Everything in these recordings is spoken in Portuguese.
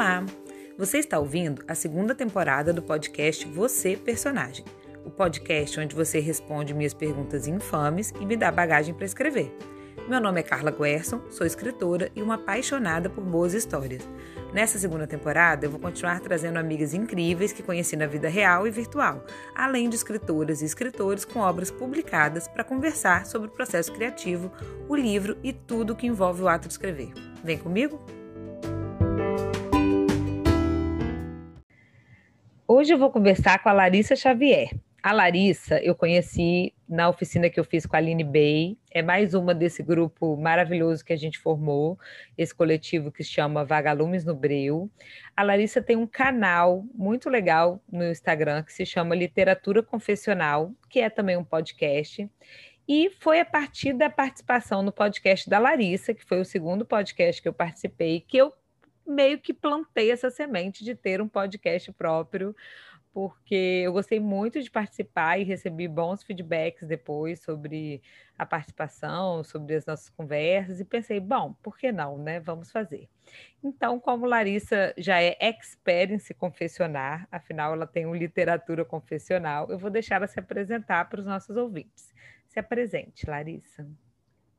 Olá! Você está ouvindo a segunda temporada do podcast Você Personagem, o podcast onde você responde minhas perguntas infames e me dá bagagem para escrever. Meu nome é Carla Guerson, sou escritora e uma apaixonada por boas histórias. Nessa segunda temporada, eu vou continuar trazendo amigas incríveis que conheci na vida real e virtual, além de escritoras e escritores com obras publicadas para conversar sobre o processo criativo, o livro e tudo que envolve o ato de escrever. Vem comigo? Hoje eu vou conversar com a Larissa Xavier. A Larissa eu conheci na oficina que eu fiz com a Aline Bay. É mais uma desse grupo maravilhoso que a gente formou, esse coletivo que se chama Vagalumes no Breu. A Larissa tem um canal muito legal no Instagram que se chama Literatura Confessional, que é também um podcast. E foi a partir da participação no podcast da Larissa, que foi o segundo podcast que eu participei, que eu meio que plantei essa semente de ter um podcast próprio porque eu gostei muito de participar e recebi bons feedbacks depois sobre a participação, sobre as nossas conversas, e pensei, bom, por que não, né? Vamos fazer. Então, como Larissa já é expert em se confessionar, afinal ela tem um literatura confessional, eu vou deixar ela se apresentar para os nossos ouvintes. Se apresente, Larissa.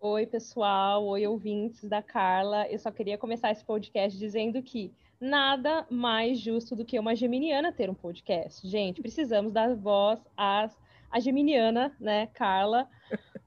Oi, pessoal. Oi, ouvintes da Carla. Eu só queria começar esse podcast dizendo que nada mais justo do que uma geminiana ter um podcast. Gente, precisamos dar voz às, à geminiana, né, Carla?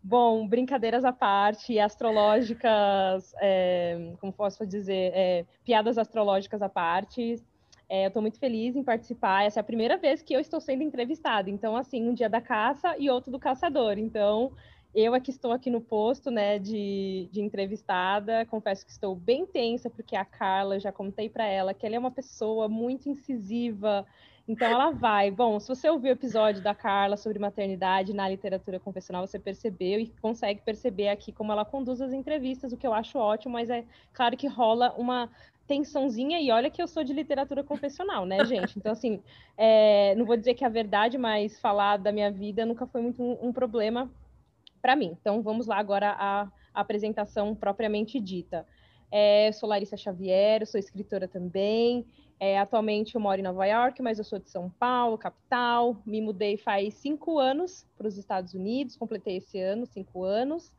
Bom, brincadeiras à parte, astrológicas, é, como posso dizer, é, piadas astrológicas à parte. É, eu estou muito feliz em participar. Essa é a primeira vez que eu estou sendo entrevistada. Então, assim, um dia da caça e outro do caçador. Então, eu aqui estou aqui no posto, né, de, de entrevistada. Confesso que estou bem tensa, porque a Carla, já contei para ela que ela é uma pessoa muito incisiva. Então ela vai. Bom, se você ouviu o episódio da Carla sobre maternidade na literatura confessional, você percebeu e consegue perceber aqui como ela conduz as entrevistas, o que eu acho ótimo, mas é claro que rola uma tensãozinha, e olha que eu sou de literatura confessional, né, gente? Então, assim, é, não vou dizer que é a verdade, mas falar da minha vida nunca foi muito um, um problema para mim. Então, vamos lá agora à, apresentação propriamente dita. É, sou Larissa Xavier, sou escritora também. É, atualmente eu moro em Nova York, mas eu sou de São Paulo, capital. Me mudei faz cinco anos para os Estados Unidos, completei esse ano cinco anos.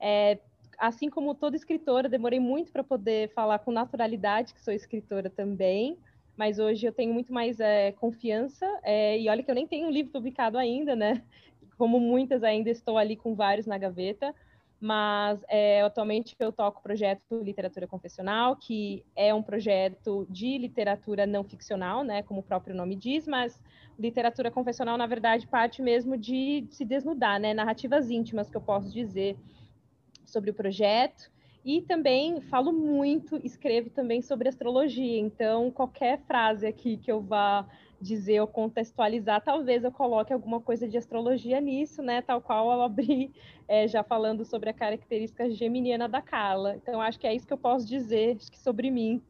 É, assim como toda escritora, demorei muito para poder falar com naturalidade que sou escritora também, mas hoje eu tenho muito mais é, confiança. É, e olha que eu nem tenho um livro publicado ainda, né? Como muitas ainda estou ali com vários na gaveta, mas é, atualmente eu toco o projeto Literatura Confessional, que é um projeto de literatura não ficcional, né, como o próprio nome diz, mas literatura confessional, na verdade, parte mesmo de se desnudar, né, narrativas íntimas que eu posso dizer sobre o projeto. E também falo muito, escrevo também sobre astrologia, então qualquer frase aqui que eu vá dizer ou contextualizar, talvez eu coloque alguma coisa de astrologia nisso, né? Tal qual eu abri é, já falando sobre a característica geminiana da Carla. Então, acho que é isso que eu posso dizer sobre mim.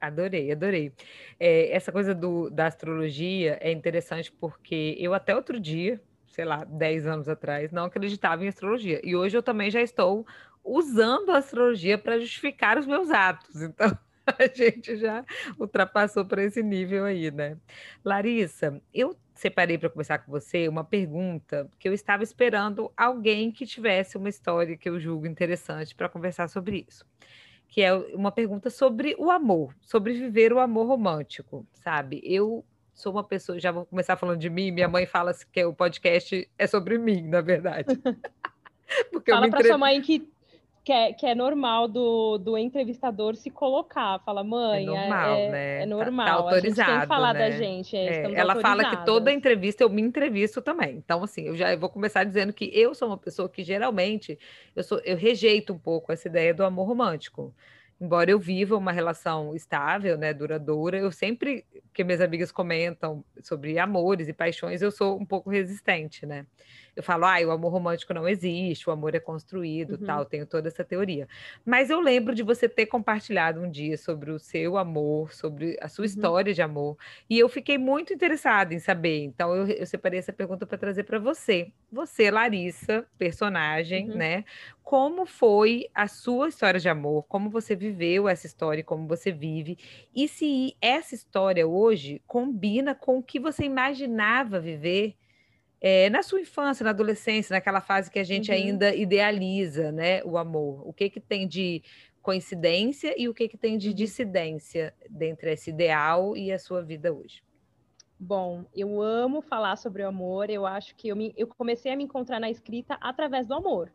Adorei, adorei. É, essa coisa do, da astrologia é interessante porque eu até outro dia, sei lá, 10 anos atrás, não acreditava em astrologia. E hoje eu também já estou usando a astrologia para justificar os meus atos. Então, a gente já ultrapassou para esse nível aí, né? Larissa, eu separei para conversar com você uma pergunta que eu estava esperando alguém que tivesse uma história que eu julgo interessante para conversar sobre isso. Que é uma pergunta sobre o amor, sobre viver o amor romântico, sabe? Eu sou uma pessoa, já vou começar falando de mim, minha mãe fala que o podcast é sobre mim, na verdade. Porque Fala para entre... sua mãe que que é, que é normal do, do entrevistador se colocar. Fala, mãe, é normal, é, né? É normal. Tá, tá autorizado. A gente tem que falar né? da gente. É, é ela fala que toda entrevista eu me entrevisto também. Então, assim, eu já vou começar dizendo que eu sou uma pessoa que geralmente eu, sou, eu rejeito um pouco essa ideia do amor romântico. Embora eu viva uma relação estável, né, duradoura, eu sempre que minhas amigas comentam sobre amores e paixões, eu sou um pouco resistente, né? Eu falo, ah, o amor romântico não existe, o amor é construído, uhum. tal, tenho toda essa teoria. Mas eu lembro de você ter compartilhado um dia sobre o seu amor, sobre a sua uhum. história de amor, e eu fiquei muito interessada em saber. Então eu, eu separei essa pergunta para trazer para você. Você, Larissa, personagem, uhum. né? Como foi a sua história de amor? Como você viveu essa história, como você vive? E se essa história hoje combina com o que você imaginava viver é, na sua infância, na adolescência, naquela fase que a gente uhum. ainda idealiza, né, o amor. O que que tem de coincidência e o que que tem de uhum. dissidência dentre esse ideal e a sua vida hoje? Bom, eu amo falar sobre o amor. Eu acho que eu, me, eu comecei a me encontrar na escrita através do amor.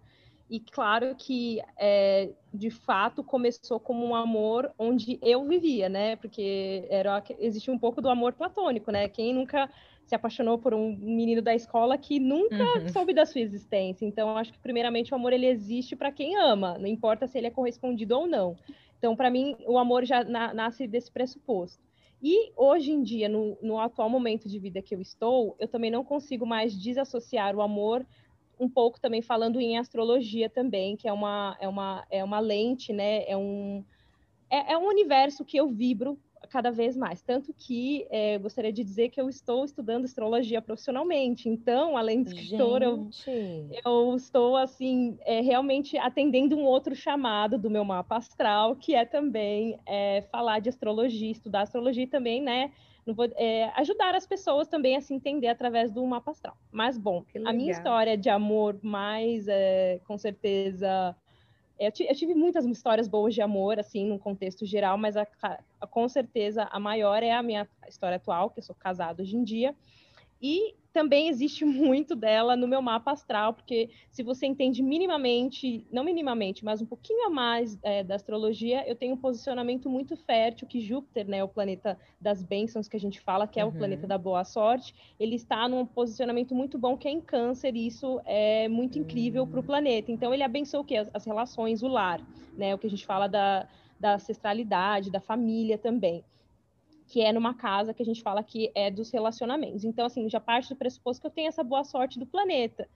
E claro que, é, de fato, começou como um amor onde eu vivia, né? Porque era, existe um pouco do amor platônico, né? Quem nunca se apaixonou por um menino da escola que nunca uhum. soube da sua existência. Então, acho que, primeiramente, o amor ele existe para quem ama, não importa se ele é correspondido ou não. Então, para mim, o amor já na, nasce desse pressuposto. E hoje em dia, no, no, atual momento de vida que eu estou, eu também não consigo mais desassociar o amor um pouco também falando em astrologia também, que é uma, é uma, é uma lente, né? É um, é, é um universo que eu vibro cada vez mais. Tanto que é, gostaria de dizer que eu estou estudando astrologia profissionalmente. Então, além de escritora, eu, eu, estou, assim, é, realmente atendendo um outro chamado do meu mapa astral, que é também é, falar de astrologia, estudar astrologia também, né? Vou, é, ajudar as pessoas também a se entender através do mapa astral. Mas, bom, a minha história de amor mais, é, com certeza, eu, eu, tive muitas histórias boas de amor, assim, num contexto geral, mas a, a, com certeza a maior é a minha história atual, que eu sou casada hoje em dia. E também existe muito dela no meu mapa astral, porque se você entende minimamente, não minimamente, mas um pouquinho a mais é, da astrologia, eu tenho um posicionamento muito fértil que Júpiter, né, o planeta das bênçãos que a gente fala, que é uhum. o planeta da boa sorte, ele está num posicionamento muito bom que é em câncer, e isso é muito incrível para o planeta. Então ele abençoa o quê? As, as, relações, o lar, né, o que a gente fala da, da ancestralidade, da família também que é numa casa que a gente fala que é dos relacionamentos. Então, assim, já parte do pressuposto que eu tenho essa boa sorte do planeta.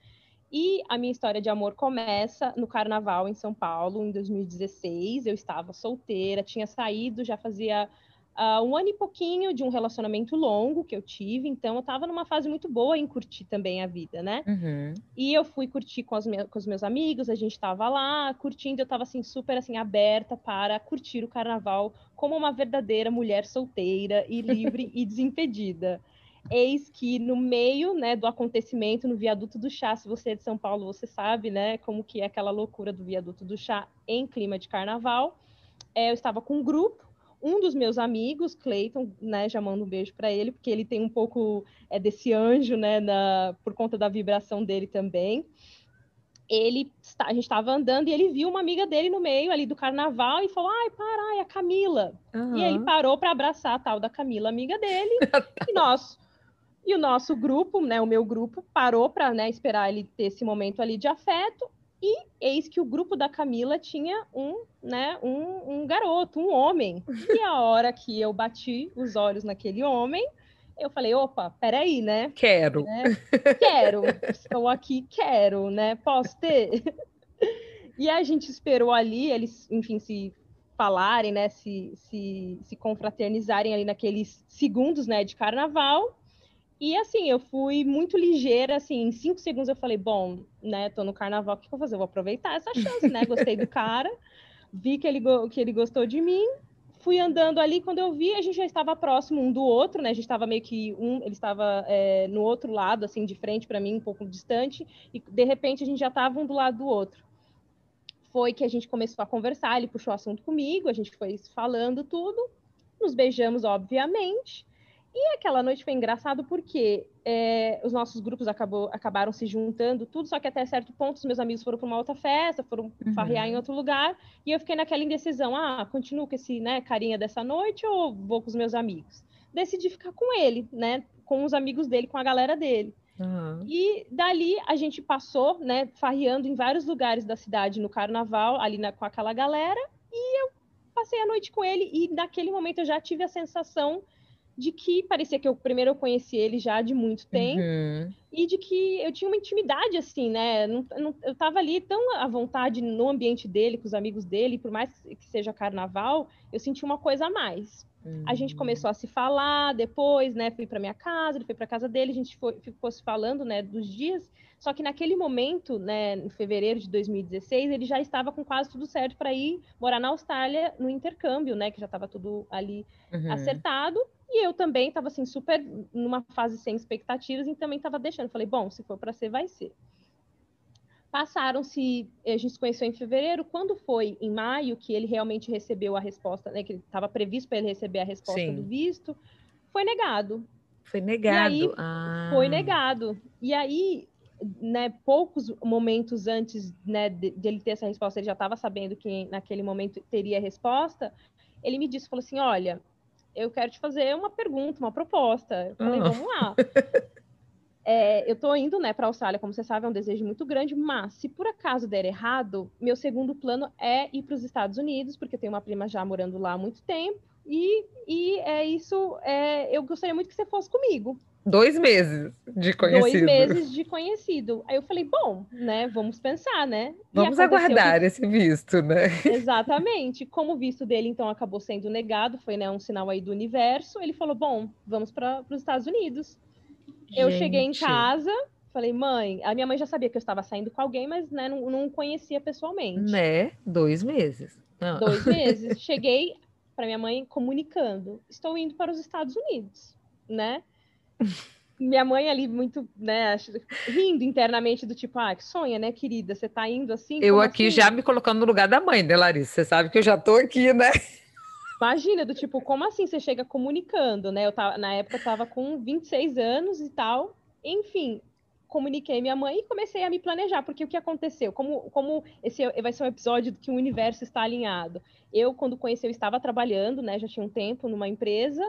E a minha história de amor começa no carnaval em São Paulo, em 2016. Eu estava solteira, tinha saído, já fazia uh, um ano e pouquinho de um relacionamento longo que eu tive, então eu estava numa fase muito boa em curtir também a vida, né? Uhum. E eu fui curtir com, me com os meus amigos, a gente estava lá curtindo, eu estava assim super assim aberta para curtir o carnaval como uma verdadeira mulher solteira e livre e desimpedida. Eis que no meio, né, do acontecimento no viaduto do chá, se você é de São Paulo, você sabe, né, como que é aquela loucura do viaduto do chá em clima de carnaval. É, eu estava com um grupo um dos meus amigos, Clayton, né, já mando um beijo para ele, porque ele tem um pouco é, desse anjo, né, na, por conta da vibração dele também. Ele, a gente estava andando e ele viu uma amiga dele no meio ali do carnaval e falou: ai, para, é a Camila. Uhum. E ele parou para abraçar a tal da Camila, amiga dele, e nós. E o nosso grupo, né, o meu grupo, parou para né, esperar ele ter esse momento ali de afeto. E eis que o grupo da Camila tinha um, né, um, um garoto, um homem. E a hora que eu bati os olhos naquele homem, eu falei, opa, peraí, né? Quero. Né? Quero. Estou aqui, quero, né? Posso ter? E a gente esperou ali, eles, enfim, se falarem, né? Se, se, se confraternizarem ali naqueles segundos, né? De carnaval. E assim, eu fui muito ligeira, assim, em cinco segundos eu falei, bom, né, tô no carnaval, o que eu vou fazer? Eu vou aproveitar essa chance, né? Gostei do cara, vi que ele, que ele gostou de mim, fui andando ali, quando eu vi, a gente já estava próximo um do outro, né? A gente estava meio que um, ele estava é, no outro lado, assim, de frente para mim, um pouco distante, e de repente a gente já estava um do lado do outro. Foi que a gente começou a conversar, ele puxou o assunto comigo, a gente foi falando tudo, nos beijamos, obviamente. E aquela noite foi engraçado porque é, os nossos grupos acabou, acabaram se juntando, tudo, só que até certo ponto os meus amigos foram para uma outra festa, foram uhum. farrear em outro lugar, e eu fiquei naquela indecisão, ah, continuo com esse né, carinha dessa noite ou vou com os meus amigos? Decidi ficar com ele, né, com os amigos dele, com a galera dele. Uhum. E dali a gente passou, né, farreando em vários lugares da cidade no carnaval, ali na, com aquela galera, e eu passei a noite com ele, e naquele momento eu já tive a sensação de que parecia que eu primeiro eu conheci ele já de muito tempo. Uhum. e de que eu tinha uma intimidade assim, né? Não, não, eu estava ali tão à vontade no ambiente dele, com os amigos dele, por mais que seja carnaval, eu senti uma coisa a mais. Uhum. A gente hum. começou a se falar depois, né? Fui para minha casa, ele foi para casa dele, a gente foi, ficou se falando, né, dos dias. Só que naquele momento, né, em fevereiro de 2016, ele já estava com quase tudo certo para ir morar na Austrália no intercâmbio, né, que já estava tudo ali uhum. acertado. E eu também estava assim super numa fase sem expectativas e também estava deixando. Falei, bom, se for para ser, vai ser. Passaram-se, a gente se conheceu em fevereiro. Quando foi em maio que ele realmente recebeu a resposta, né? Que estava previsto para ele receber a resposta Sim. do visto, foi negado. Foi negado. Aí, ah. Foi negado. E aí, né, poucos momentos antes né, de, de ele ter essa resposta, ele já estava sabendo que naquele momento teria a resposta. Ele me disse, falou assim, olha, eu quero te fazer uma pergunta, uma proposta. Eu falei, oh. vamos lá. É, eu estou indo né, para a Austrália, como você sabe, é um desejo muito grande, mas se por acaso der errado, meu segundo plano é ir para os Estados Unidos, porque eu tenho uma prima já morando lá há muito tempo, e, e é isso, é, eu gostaria muito que você fosse comigo. Dois meses de conhecido. Dois meses de conhecido. Aí eu falei, bom, né, vamos pensar, né? vamos aguardar que... esse visto, né? Exatamente. Como o visto dele, então, acabou sendo negado, foi né, um sinal aí do universo, ele falou, bom, vamos para os Estados Unidos. Gente. Eu cheguei em casa, falei, mãe, a minha mãe já sabia que eu estava saindo com alguém, mas né, não, não conhecia pessoalmente. Né? Dois meses. Ah. Dois meses. Cheguei para minha mãe comunicando, estou indo para os Estados Unidos, né? Minha mãe ali muito, né, rindo internamente do tipo, ah, que sonha, né, querida? Você tá indo assim? Eu aqui assim? já me colocando no lugar da mãe, né, Larissa? Você sabe que eu já tô aqui, né? Imagina, do tipo, como assim você chega comunicando, né? Eu tava, na época eu tava com 26 anos e tal. Enfim, comuniquei minha mãe e comecei a me planejar, porque o que aconteceu? Como, como esse vai ser um episódio que o universo está alinhado. Eu, quando conheci, eu estava trabalhando, né? Já tinha um tempo numa empresa.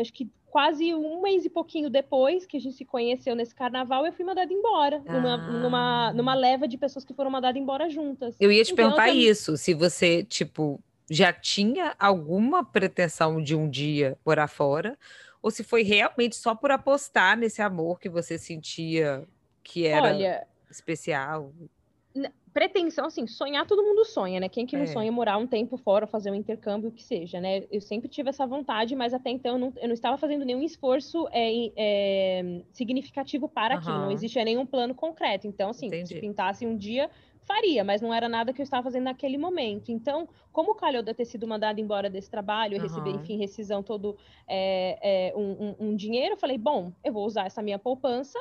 Acho que quase um mês e pouquinho depois que a gente se conheceu nesse carnaval, eu fui mandada embora, ah. numa, numa, numa leva de pessoas que foram mandadas embora juntas. Eu ia te então, perguntar também... isso, se você, tipo, já tinha alguma pretensão de um dia morar fora, ou se foi realmente só por apostar nesse amor que você sentia que era Olha, especial pretensão, assim, sonhar todo mundo sonha, né? Quem que não é. sonha morar um tempo fora, fazer um intercâmbio, o que seja, né? Eu sempre tive essa vontade, mas até então eu não, eu não estava fazendo nenhum esforço é, é, significativo para uhum. aquilo, não existia nenhum plano concreto. Então, assim, Entendi. se pintasse um dia, faria, mas não era nada que eu estava fazendo naquele momento. Então, como calhou de ter sido mandado embora desse trabalho, uhum. receber, enfim, rescisão todo é, é, um, um, um dinheiro, eu falei, bom, eu vou usar essa minha poupança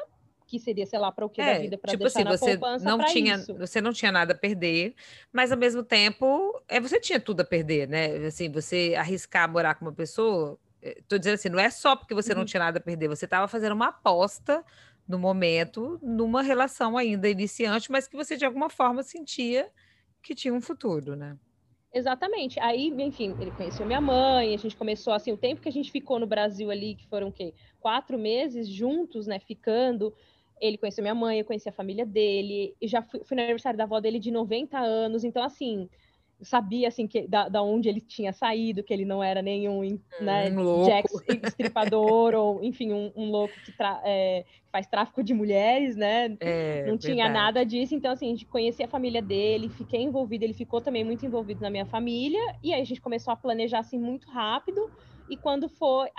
que seria, sei lá, para o que é, da vida, para tipo deixar assim, na você poupança não tinha, isso. Você não tinha nada a perder, mas ao mesmo tempo, é, você tinha tudo a perder, né? Assim, você arriscar morar com uma pessoa, eh, dizendo assim, não é só porque você uhum. não tinha nada a perder, você estava fazendo uma aposta no momento, numa relação ainda iniciante, mas que você de alguma forma sentia que tinha um futuro, né? Exatamente. Aí, enfim, ele conheceu minha mãe, a gente começou assim, o tempo que a gente ficou no Brasil ali, que foram o quê? Quatro meses juntos, né? Ficando. Ele conheceu minha mãe, eu conheci a família dele, e já fui, fui no aniversário da avó dele de 90 anos, então assim, sabia assim que da, da onde ele tinha saído, que ele não era nenhum né, um Jack estripador ou enfim um, um louco que é, faz tráfico de mulheres, né? É, não tinha verdade. nada disso, então assim a gente conhecia a família dele, fiquei envolvida, ele ficou também muito envolvido na minha família e aí a gente começou a planejar assim muito rápido. E quando foi,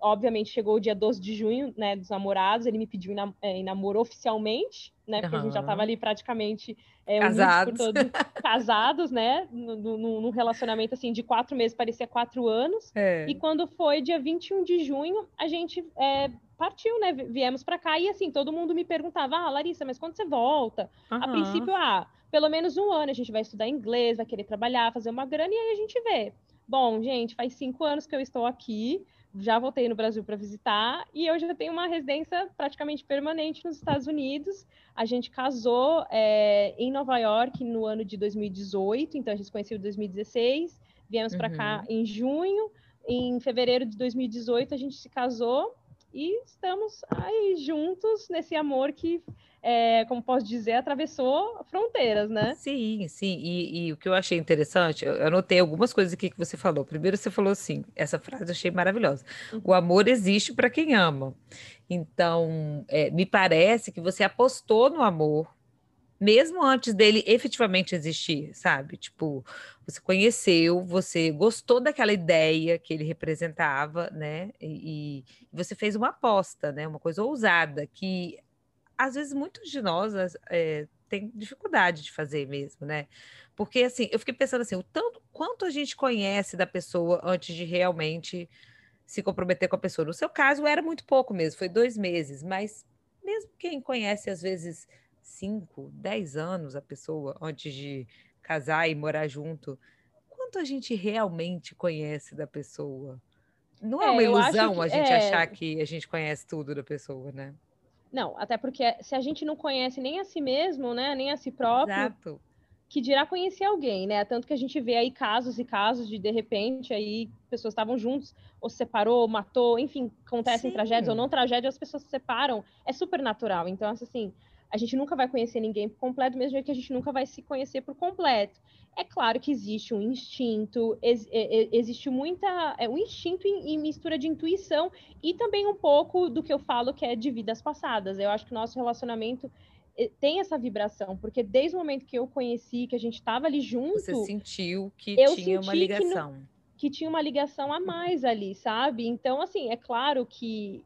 obviamente chegou o dia 12 de junho, né, dos namorados, ele me pediu em, é, namoro oficialmente, né, porque uhum. a gente já estava ali praticamente é, casados. Todos, casados, né, num relacionamento assim de quatro meses, parecia quatro anos. É. E quando foi dia 21 de junho, a gente é, partiu, né, viemos para cá e assim, todo mundo me perguntava, ah, Larissa, mas quando você volta? Uhum. A princípio, ah, pelo menos um ano a gente vai estudar inglês, vai querer trabalhar, fazer uma grana e aí a gente vê. Bom, gente, faz cinco anos que eu estou aqui, já voltei no Brasil para visitar e eu já tenho uma residência praticamente permanente nos Estados Unidos. A gente casou é, em Nova York no ano de 2018, então a gente se conheceu em 2016, viemos uhum. para cá em junho. Em fevereiro de 2018 a gente se casou e estamos aí juntos nesse amor que, é, como posso dizer, atravessou fronteiras, né? Sim, sim. E, e, o que eu achei interessante, eu anotei algumas coisas aqui que você falou. Primeiro, você falou assim: essa frase eu achei maravilhosa. Uhum. O amor existe para quem ama. Então, é, me parece que você apostou no amor mesmo antes dele efetivamente existir, sabe? Tipo, você conheceu, você gostou daquela ideia que ele representava, né? E, e, você fez uma aposta, né? Uma coisa ousada que às vezes muitos de nós é, têm dificuldade de fazer mesmo, né? Porque assim, eu fiquei pensando assim, o tanto quanto a gente conhece da pessoa antes de realmente se comprometer com a pessoa. No seu caso, era muito pouco mesmo, foi dois meses, mas mesmo quem conhece às vezes 5, 10 anos a pessoa antes de casar e morar junto, quanto a gente realmente conhece da pessoa? Não é, é uma ilusão que, a gente é... achar que a gente conhece tudo da pessoa, né? Não, até porque se a gente não conhece nem a si mesmo, né, nem a si próprio, Exato. que dirá conhecer alguém, né? Tanto que a gente vê aí casos e casos de de repente aí pessoas estavam juntos, ou se separou, ou matou, enfim, acontecem Sim. tragédias ou não tragédias, as pessoas se separam, é super natural. Então, assim, a gente nunca vai conhecer ninguém por completo, mesmo que a gente nunca vai se conhecer por completo. É claro que existe um instinto, ex, existe muita. É, um instinto em, mistura de intuição e também um pouco do que eu falo que é de vidas passadas. Eu acho que o nosso relacionamento tem essa vibração, porque desde o momento que eu conheci, que a gente estava ali junto. Você sentiu que tinha uma ligação. Que, que tinha uma ligação a mais ali, sabe? Então, assim, é claro que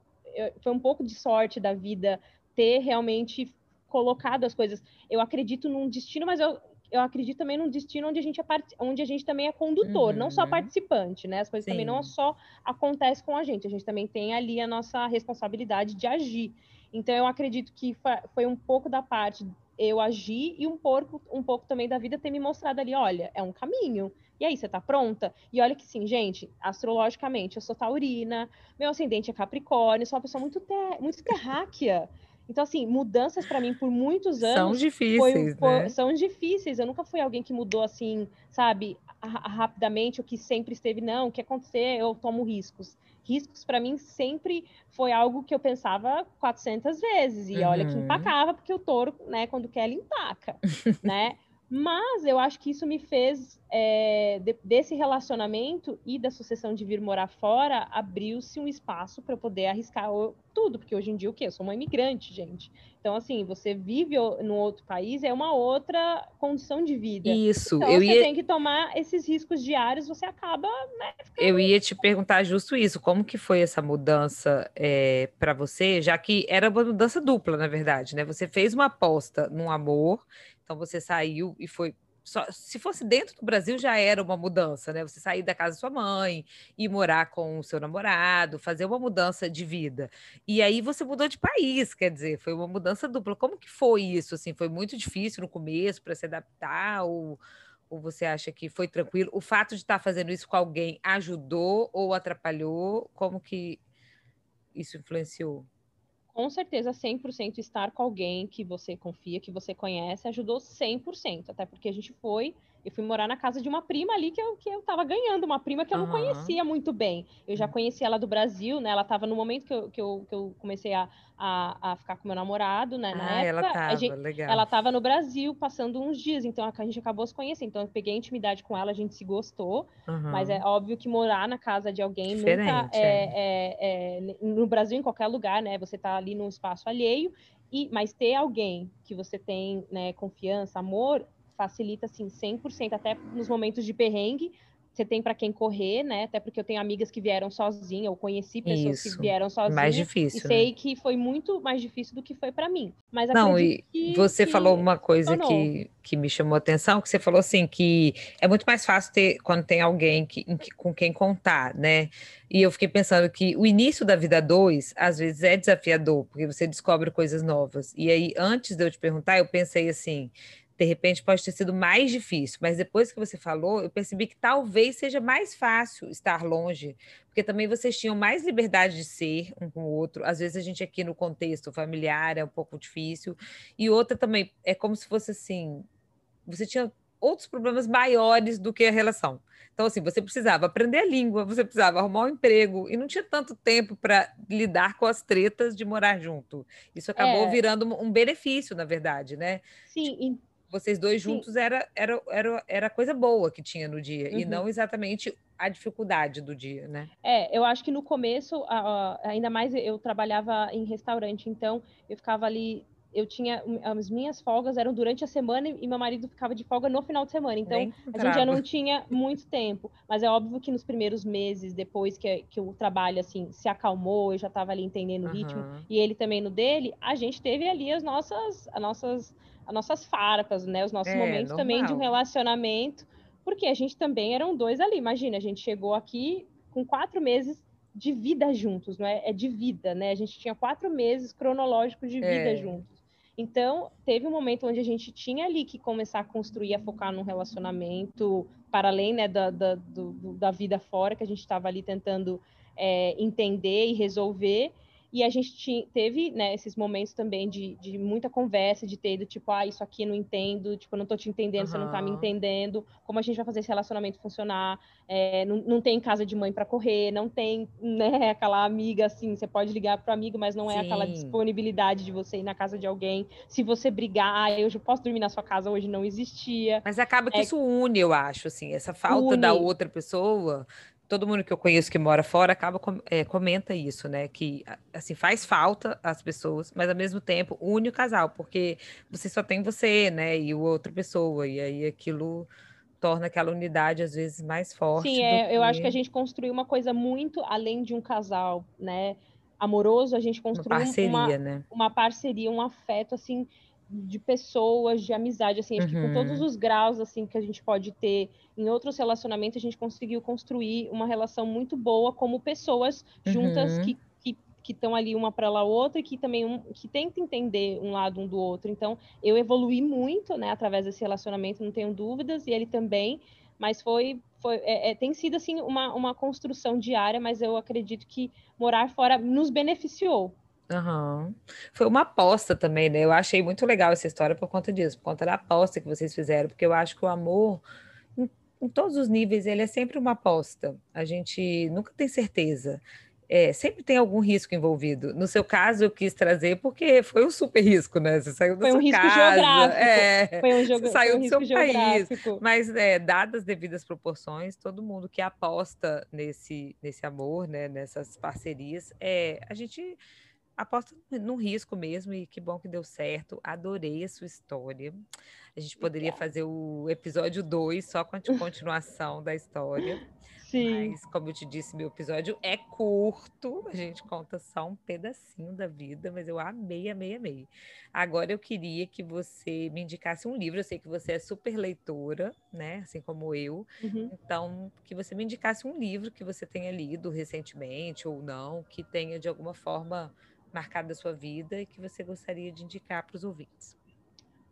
foi um pouco de sorte da vida ter realmente colocado as coisas. Eu acredito num destino, mas eu, eu acredito também num destino onde a gente é, part... onde a gente também é condutor, uhum. não só uhum. participante, né? As coisas Sim. também não só acontecem com a gente, a gente também tem ali a nossa responsabilidade de agir. Então eu acredito que foi um pouco da parte eu agir e um pouco, um pouco também da vida ter me mostrado ali, olha, é um caminho. E aí, você tá pronta? E olha que sim, gente, astrologicamente, eu sou taurina, meu ascendente é capricórnio, sou uma pessoa muito, ter... muito terráquea. Então, assim, mudanças para mim por muitos anos. São difíceis, foi, né? São difíceis. Eu nunca fui alguém que mudou assim, sabe, rapidamente, o que sempre esteve. Não, o que acontecer, eu tomo riscos. Riscos, para mim, sempre foi algo que eu pensava 400 vezes. E uhum. olha que uhum. empacava, porque o touro, né, quando quer, ele empaca, né? Mas eu acho que isso me fez, é, de, desse relacionamento e da sucessão de vir morar fora, abriu-se um espaço para eu poder arriscar tudo, porque hoje em dia o quê? Eu sou uma imigrante, gente. Então, assim, você vive no outro país, é uma outra condição de vida. Isso, então, eu você ia... tem que tomar esses riscos diários, você acaba. Né, ficando... Eu ia te perguntar justo isso, como que foi essa mudança é, para você, já que era uma mudança dupla, na verdade, né? Você fez uma aposta num amor então você saiu e foi. Só, se fosse dentro do Brasil já era uma mudança, né? Você sair da casa da sua mãe e morar com o seu namorado, fazer uma mudança de vida. E aí você mudou de país, quer dizer, foi uma mudança dupla. Como que foi isso? Assim, foi muito difícil no começo para se adaptar ou, ou você acha que foi tranquilo? O fato de estar fazendo isso com alguém ajudou ou atrapalhou? Como que isso influenciou? Com certeza 100% estar com alguém que você confia, que você conhece, ajudou 100%, até porque a gente foi eu fui morar na casa de uma prima ali que eu, que eu tava ganhando, uma prima que eu uhum. não conhecia muito bem. Eu já hum. conhecia ela do Brasil, né? Ela tava no momento que eu, que eu, que eu comecei a, a, a ficar com meu namorado, né? Na ah, época, ela tava, gente, legal. Ela tava no Brasil passando uns dias, então a gente acabou se conhecendo. Então eu peguei intimidade com ela, a gente se gostou, uhum. mas é óbvio que morar na casa de alguém Diferente, nunca é, é. É, é, no Brasil, em qualquer lugar, né? Você tá ali num espaço alheio. E, mas ter alguém que você tem né, confiança, amor, facilita assim 100%, até nos momentos de perrengue, você tem para quem correr, né? Até porque eu tenho amigas que vieram sozinhas, eu conheci pessoas Isso. que vieram sozinhas. Mais difícil. E sei né? que foi muito mais difícil do que foi para mim. Mas não, e que, você que falou uma coisa que, que me chamou a atenção, que você falou assim que é muito mais fácil ter quando tem alguém que, com quem contar, né? E eu fiquei pensando que o início da vida dois às vezes é desafiador, porque você descobre coisas novas. E aí, antes de eu te perguntar, eu pensei assim de repente pode ter sido mais difícil, mas depois que você falou, eu percebi que talvez seja mais fácil estar longe, porque também vocês tinham mais liberdade de ser um com o outro. Às vezes a gente aqui no contexto familiar é um pouco difícil, e outra também é como se fosse assim, você tinha outros problemas maiores do que a relação. Então, assim, você precisava aprender a língua, você precisava arrumar um emprego, e não tinha tanto tempo para lidar com as tretas de morar junto. Isso acabou é. virando um benefício, na verdade, né? Sim, vocês dois juntos era, era, era, era coisa boa que tinha no dia, uhum. e não exatamente a dificuldade do dia, né? É, eu acho que no começo, ainda mais eu trabalhava em restaurante, então eu ficava ali eu tinha as minhas folgas eram durante a semana e meu marido ficava de folga no final de semana. Então a gente já não tinha muito tempo. Mas é óbvio que nos primeiros meses, depois que, que o trabalho assim se acalmou, eu já estava ali entendendo o uhum. ritmo e ele também no dele, a gente teve ali as nossas, as nossas, as nossas farpas, né? Os nossos é, momentos normal. também de um relacionamento, porque a gente também eram dois ali. Imagina, a gente chegou aqui com quatro meses de vida juntos, não é? É de vida, né? A gente tinha quatro meses cronológicos de vida é. juntos. Então, teve um momento onde a gente tinha ali que começar a construir, a focar num relacionamento para além né, da, da, do, da vida fora, que a gente estava ali tentando é, entender e resolver. E a gente teve, né, esses momentos também de, de muita conversa, de ter do tipo, ah, isso aqui eu não entendo, tipo, eu não tô te entendendo, uhum. você não tá me entendendo, como a gente vai fazer esse relacionamento funcionar, é, não, não tem casa de mãe para correr, não tem, né, aquela amiga assim, você pode ligar pro amigo, mas não é Sim. aquela disponibilidade de você ir na casa de alguém. Se você brigar, ah, eu posso dormir na sua casa hoje, não existia. Mas acaba que é, isso une, eu acho, assim, essa falta une. da outra pessoa todo mundo que eu conheço que mora fora acaba é, comenta isso, né? Que assim faz falta as pessoas, mas ao mesmo tempo une o casal, porque você só tem você, né? E outra pessoa, e aí aquilo torna aquela unidade às vezes mais forte. Sim, é, que... eu acho que a gente construiu uma coisa muito além de um casal, né? Amoroso, a gente construiu uma parceria, uma, né? uma parceria, um afeto assim de pessoas, de amizade, assim, acho uhum. que com todos uhum. os graus, assim, que a gente pode ter em outros relacionamentos, a gente conseguiu construir uma relação muito boa como pessoas juntas uhum. que que estão ali uma para a outra e que também um, que tentam entender um lado um do outro. Então, eu evolui muito, né, através desse relacionamento, não tenho dúvidas, e ele também, mas foi, foi é, é, tem sido, assim, uma, uma construção diária, mas eu acredito que morar fora nos beneficiou, Uhum. Foi uma aposta também, né? Eu achei muito legal essa história por conta disso, por conta da aposta que vocês fizeram, porque eu acho que o amor, em, em todos os níveis, ele é sempre uma aposta. A gente nunca tem certeza. É, sempre tem algum risco envolvido. No seu caso, eu quis trazer porque foi um super risco, né? Você saiu da foi um risco casa, geográfico. É, foi um jogo, você saiu um do seu geográfico. país. Mas, é, dadas as devidas proporções, todo mundo que aposta nesse, nesse amor, né? Nessas parcerias, é, a gente aposto no risco mesmo e que bom que deu certo. Adorei a sua história. A gente poderia fazer o episódio 2 só com a continuação da história. Sim. Mas, como eu te disse, meu episódio é curto, a gente conta só um pedacinho da vida, mas eu amei, amei, amei. Agora eu queria que você me indicasse um livro, eu sei que você é super leitora, né? Assim como eu. Uhum. Então, que você me indicasse um livro que você tenha lido recentemente ou não, que tenha de alguma forma marcado da sua vida e que você gostaria de indicar para os ouvintes?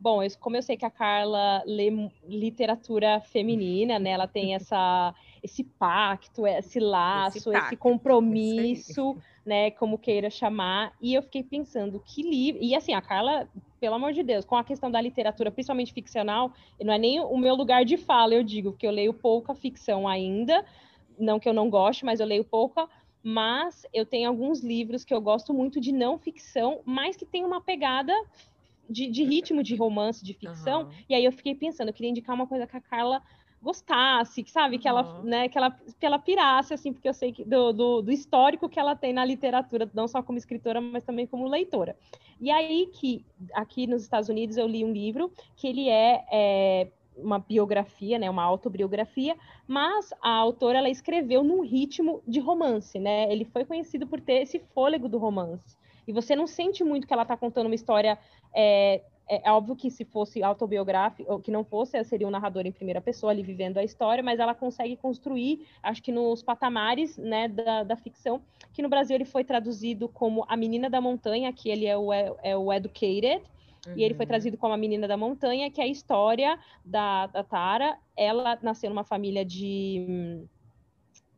Bom, como eu sei que a Carla lê literatura feminina, né? Ela tem essa, esse pacto, esse laço, esse, pacto, esse compromisso, né? Como queira chamar. E eu fiquei pensando que livro. E assim, a Carla, pelo amor de Deus, com a questão da literatura, principalmente ficcional, não é nem o meu lugar de fala, eu digo, porque eu leio pouca ficção ainda. Não que eu não goste, mas eu leio pouca mas eu tenho alguns livros que eu gosto muito de não ficção, mas que tem uma pegada de, de ritmo de romance, de ficção. Uhum. E aí eu fiquei pensando, eu queria indicar uma coisa que a Carla gostasse, que sabe, que ela, né, que ela, que ela pirasse, assim, porque eu sei que do, do, do, histórico que ela tem na literatura, não só como escritora, mas também como leitora. E aí que aqui nos Estados Unidos eu li um livro que ele é, é uma biografia, né, uma autobiografia, mas a autora ela escreveu num ritmo de romance, né? Ele foi conhecido por ter esse fôlego do romance. E você não sente muito que ela está contando uma história. É, é, é, óbvio que se fosse autobiográfico, que não fosse, seria um narrador em primeira pessoa ali vivendo a história, mas ela consegue construir, acho que nos patamares né, da, da ficção, que no Brasil ele foi traduzido como A Menina da Montanha, que ele é o, é, é o Educated, Uhum. E ele foi uhum. trazido como a menina da montanha, que é a história da, da Tara. Ela nasceu numa família de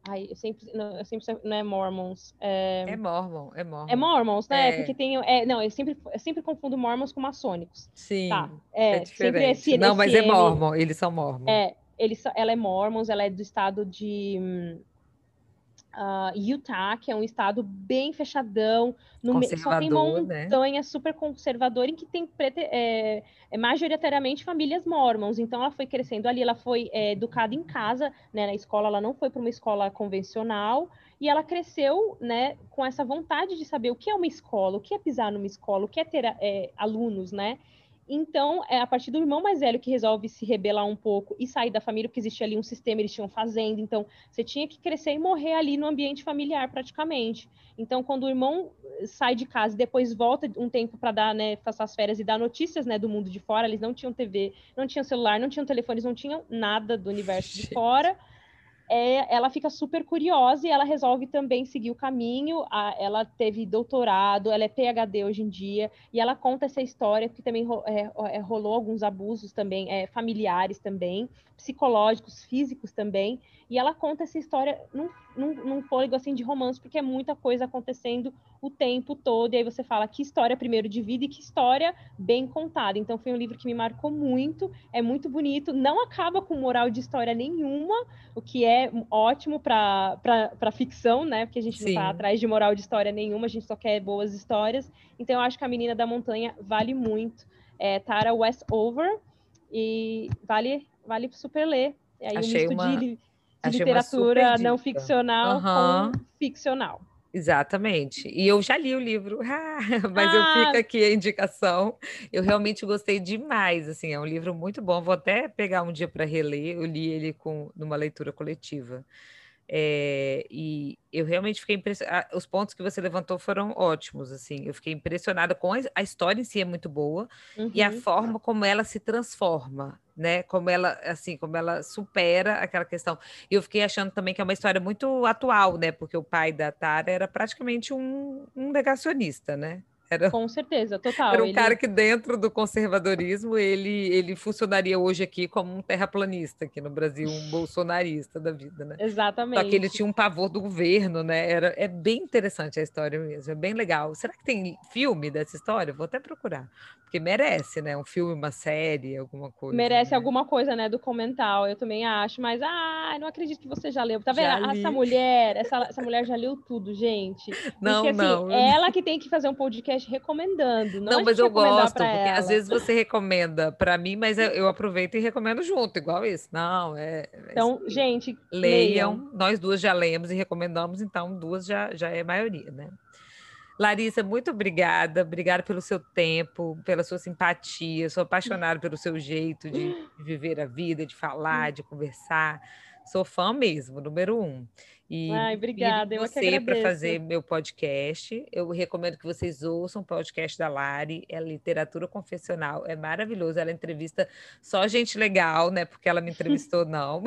Ai, eu sempre, não, eu sempre não é Mormons. É, é Mormon, é Mormon. É Mormons, né? É. Porque tem. É, não, eu sempre, eu sempre confundo Mormons com maçônicos. Sim. Tá. É, é sempre esse, Não, mas é Mormon, eles são Mormon. É, eles, ela é Mormons, ela é do estado de. Uh, Utah, que é um estado bem fechadão, no só tem né? montanha né? super conservadora em que tem é, é, majoritariamente famílias mormons. Então ela foi crescendo ali, ela foi é, educada em casa, né, na escola, ela não foi para uma escola convencional e ela cresceu, né, com essa vontade de saber o que é uma escola, o que é pisar numa escola, o que é ter é, alunos, né? Então, é a partir do irmão mais velho que resolve se rebelar um pouco e sair da família, porque existia ali um sistema, eles tinham fazenda, então você tinha que crescer e morrer ali no ambiente familiar, praticamente. Então, quando o irmão sai de casa e depois volta um tempo para dar, né, passar as férias e dar notícias, né, do mundo de fora, eles não tinham TV, não tinham celular, não tinham telefones, não tinham nada do universo de fora é, ela fica super curiosa e ela resolve também seguir o caminho. A, ela teve doutorado, ela é PhD hoje em dia, e ela conta essa história, que também é, é, rolou alguns abusos também, é, familiares também, psicológicos, físicos também, e ela conta essa história num, num, num fôlego assim de romance, porque é muita coisa acontecendo o tempo todo, e aí você fala que história primeiro de vida e que história bem contada. Então foi um livro que me marcou muito, é muito bonito, não acaba com moral de história nenhuma, o que é ótimo para ficção, né? Porque a gente Sim. não está atrás de moral de história nenhuma, a gente só quer boas histórias. Então eu acho que a Menina da Montanha vale muito. É Tara Westover e vale vale super ler. É aí Achei um misto uma... de de literatura não ficcional uhum. com ficcional. Exatamente. E eu já li o livro, mas ah. eu fico aqui a indicação. Eu realmente gostei demais, assim, é um livro muito bom. Vou até pegar um dia para reler. Eu li ele com numa leitura coletiva. É, e eu realmente fiquei impressionada. Os pontos que você levantou foram ótimos, assim. Eu fiquei impressionada com a, história em si é muito boa uhum. e a uhum. forma como ela se transforma, né? Como ela, assim, como ela supera aquela questão. E eu fiquei achando também que é uma história muito atual, né? Porque o pai da Tara era praticamente um, um negacionista, né? Era, Com certeza, total. Era um ele... cara que dentro do conservadorismo ele, ele funcionaria hoje aqui como um terraplanista aqui no Brasil, um bolsonarista da vida, né? Exatamente. Só que ele tinha um pavor do governo, né? Era, é bem interessante a história mesmo, é bem legal. Será que tem filme dessa história? Vou até procurar, porque merece, né? Um filme, uma série, alguma coisa. Merece né? alguma coisa, né? Documental, eu também acho, mas ah, não acredito que você já leu. Tá vendo? Essa mulher, essa, essa mulher já leu tudo, gente. Não, porque, assim, não. Ela que tem que fazer um podcast recomendando. Não, não mas eu gosto, porque ela. às vezes você recomenda para mim, mas eu aproveito e recomendo junto, igual isso. Não, é. é então, é, gente, leiam. leiam. Nós duas já lemos e recomendamos, então duas já, já é maioria, né? Larissa, muito obrigada. Obrigada pelo seu tempo, pela sua simpatia. Sou apaixonada pelo seu jeito de viver a vida, de falar, de conversar. Sou fã mesmo, número um. E Ai, obrigada, eu você para fazer meu podcast. Eu recomendo que vocês ouçam o podcast da Lari, é literatura confessional, é maravilhoso. Ela entrevista só gente legal, né? Porque ela me entrevistou, não.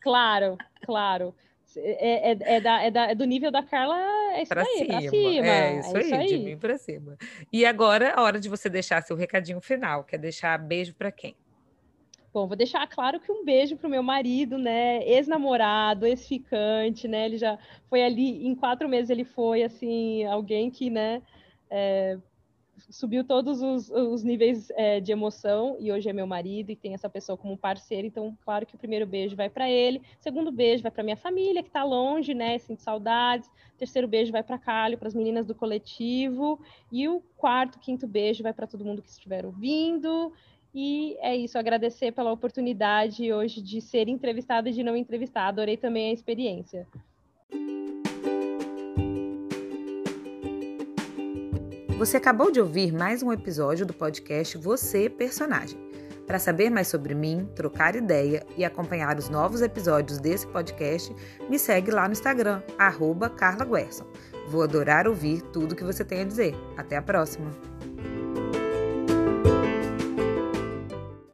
Claro, claro. É, é, é, da, é, da, é do nível da Carla, é isso pra aí, cima. pra cima. É isso, é aí, isso aí, de mim para cima. E agora, a hora de você deixar seu recadinho final, quer deixar beijo para quem? Bom, vou deixar claro que um beijo pro meu marido, né? Ex-namorado, ex-ficante, né? Ele já foi ali, em quatro meses ele foi, assim, alguém que, né? É, subiu todos os, os níveis é, de emoção e hoje é meu marido e tem essa pessoa como parceiro, então claro que o primeiro beijo vai para ele, segundo beijo vai para minha família que está longe, né, sinto saudades, terceiro beijo vai para Calho, para as meninas do coletivo e o quarto, quinto beijo vai para todo mundo que estiver ouvindo e é isso, agradecer pela oportunidade hoje de ser entrevistada e de não entrevistar. Adorei também a experiência. Você acabou de ouvir mais um episódio do podcast Você Personagem. Para saber mais sobre mim, trocar ideia e acompanhar os novos episódios desse podcast, me segue lá no Instagram, arroba Carla Guerson. Vou adorar ouvir tudo que você tem a dizer. Até a próxima!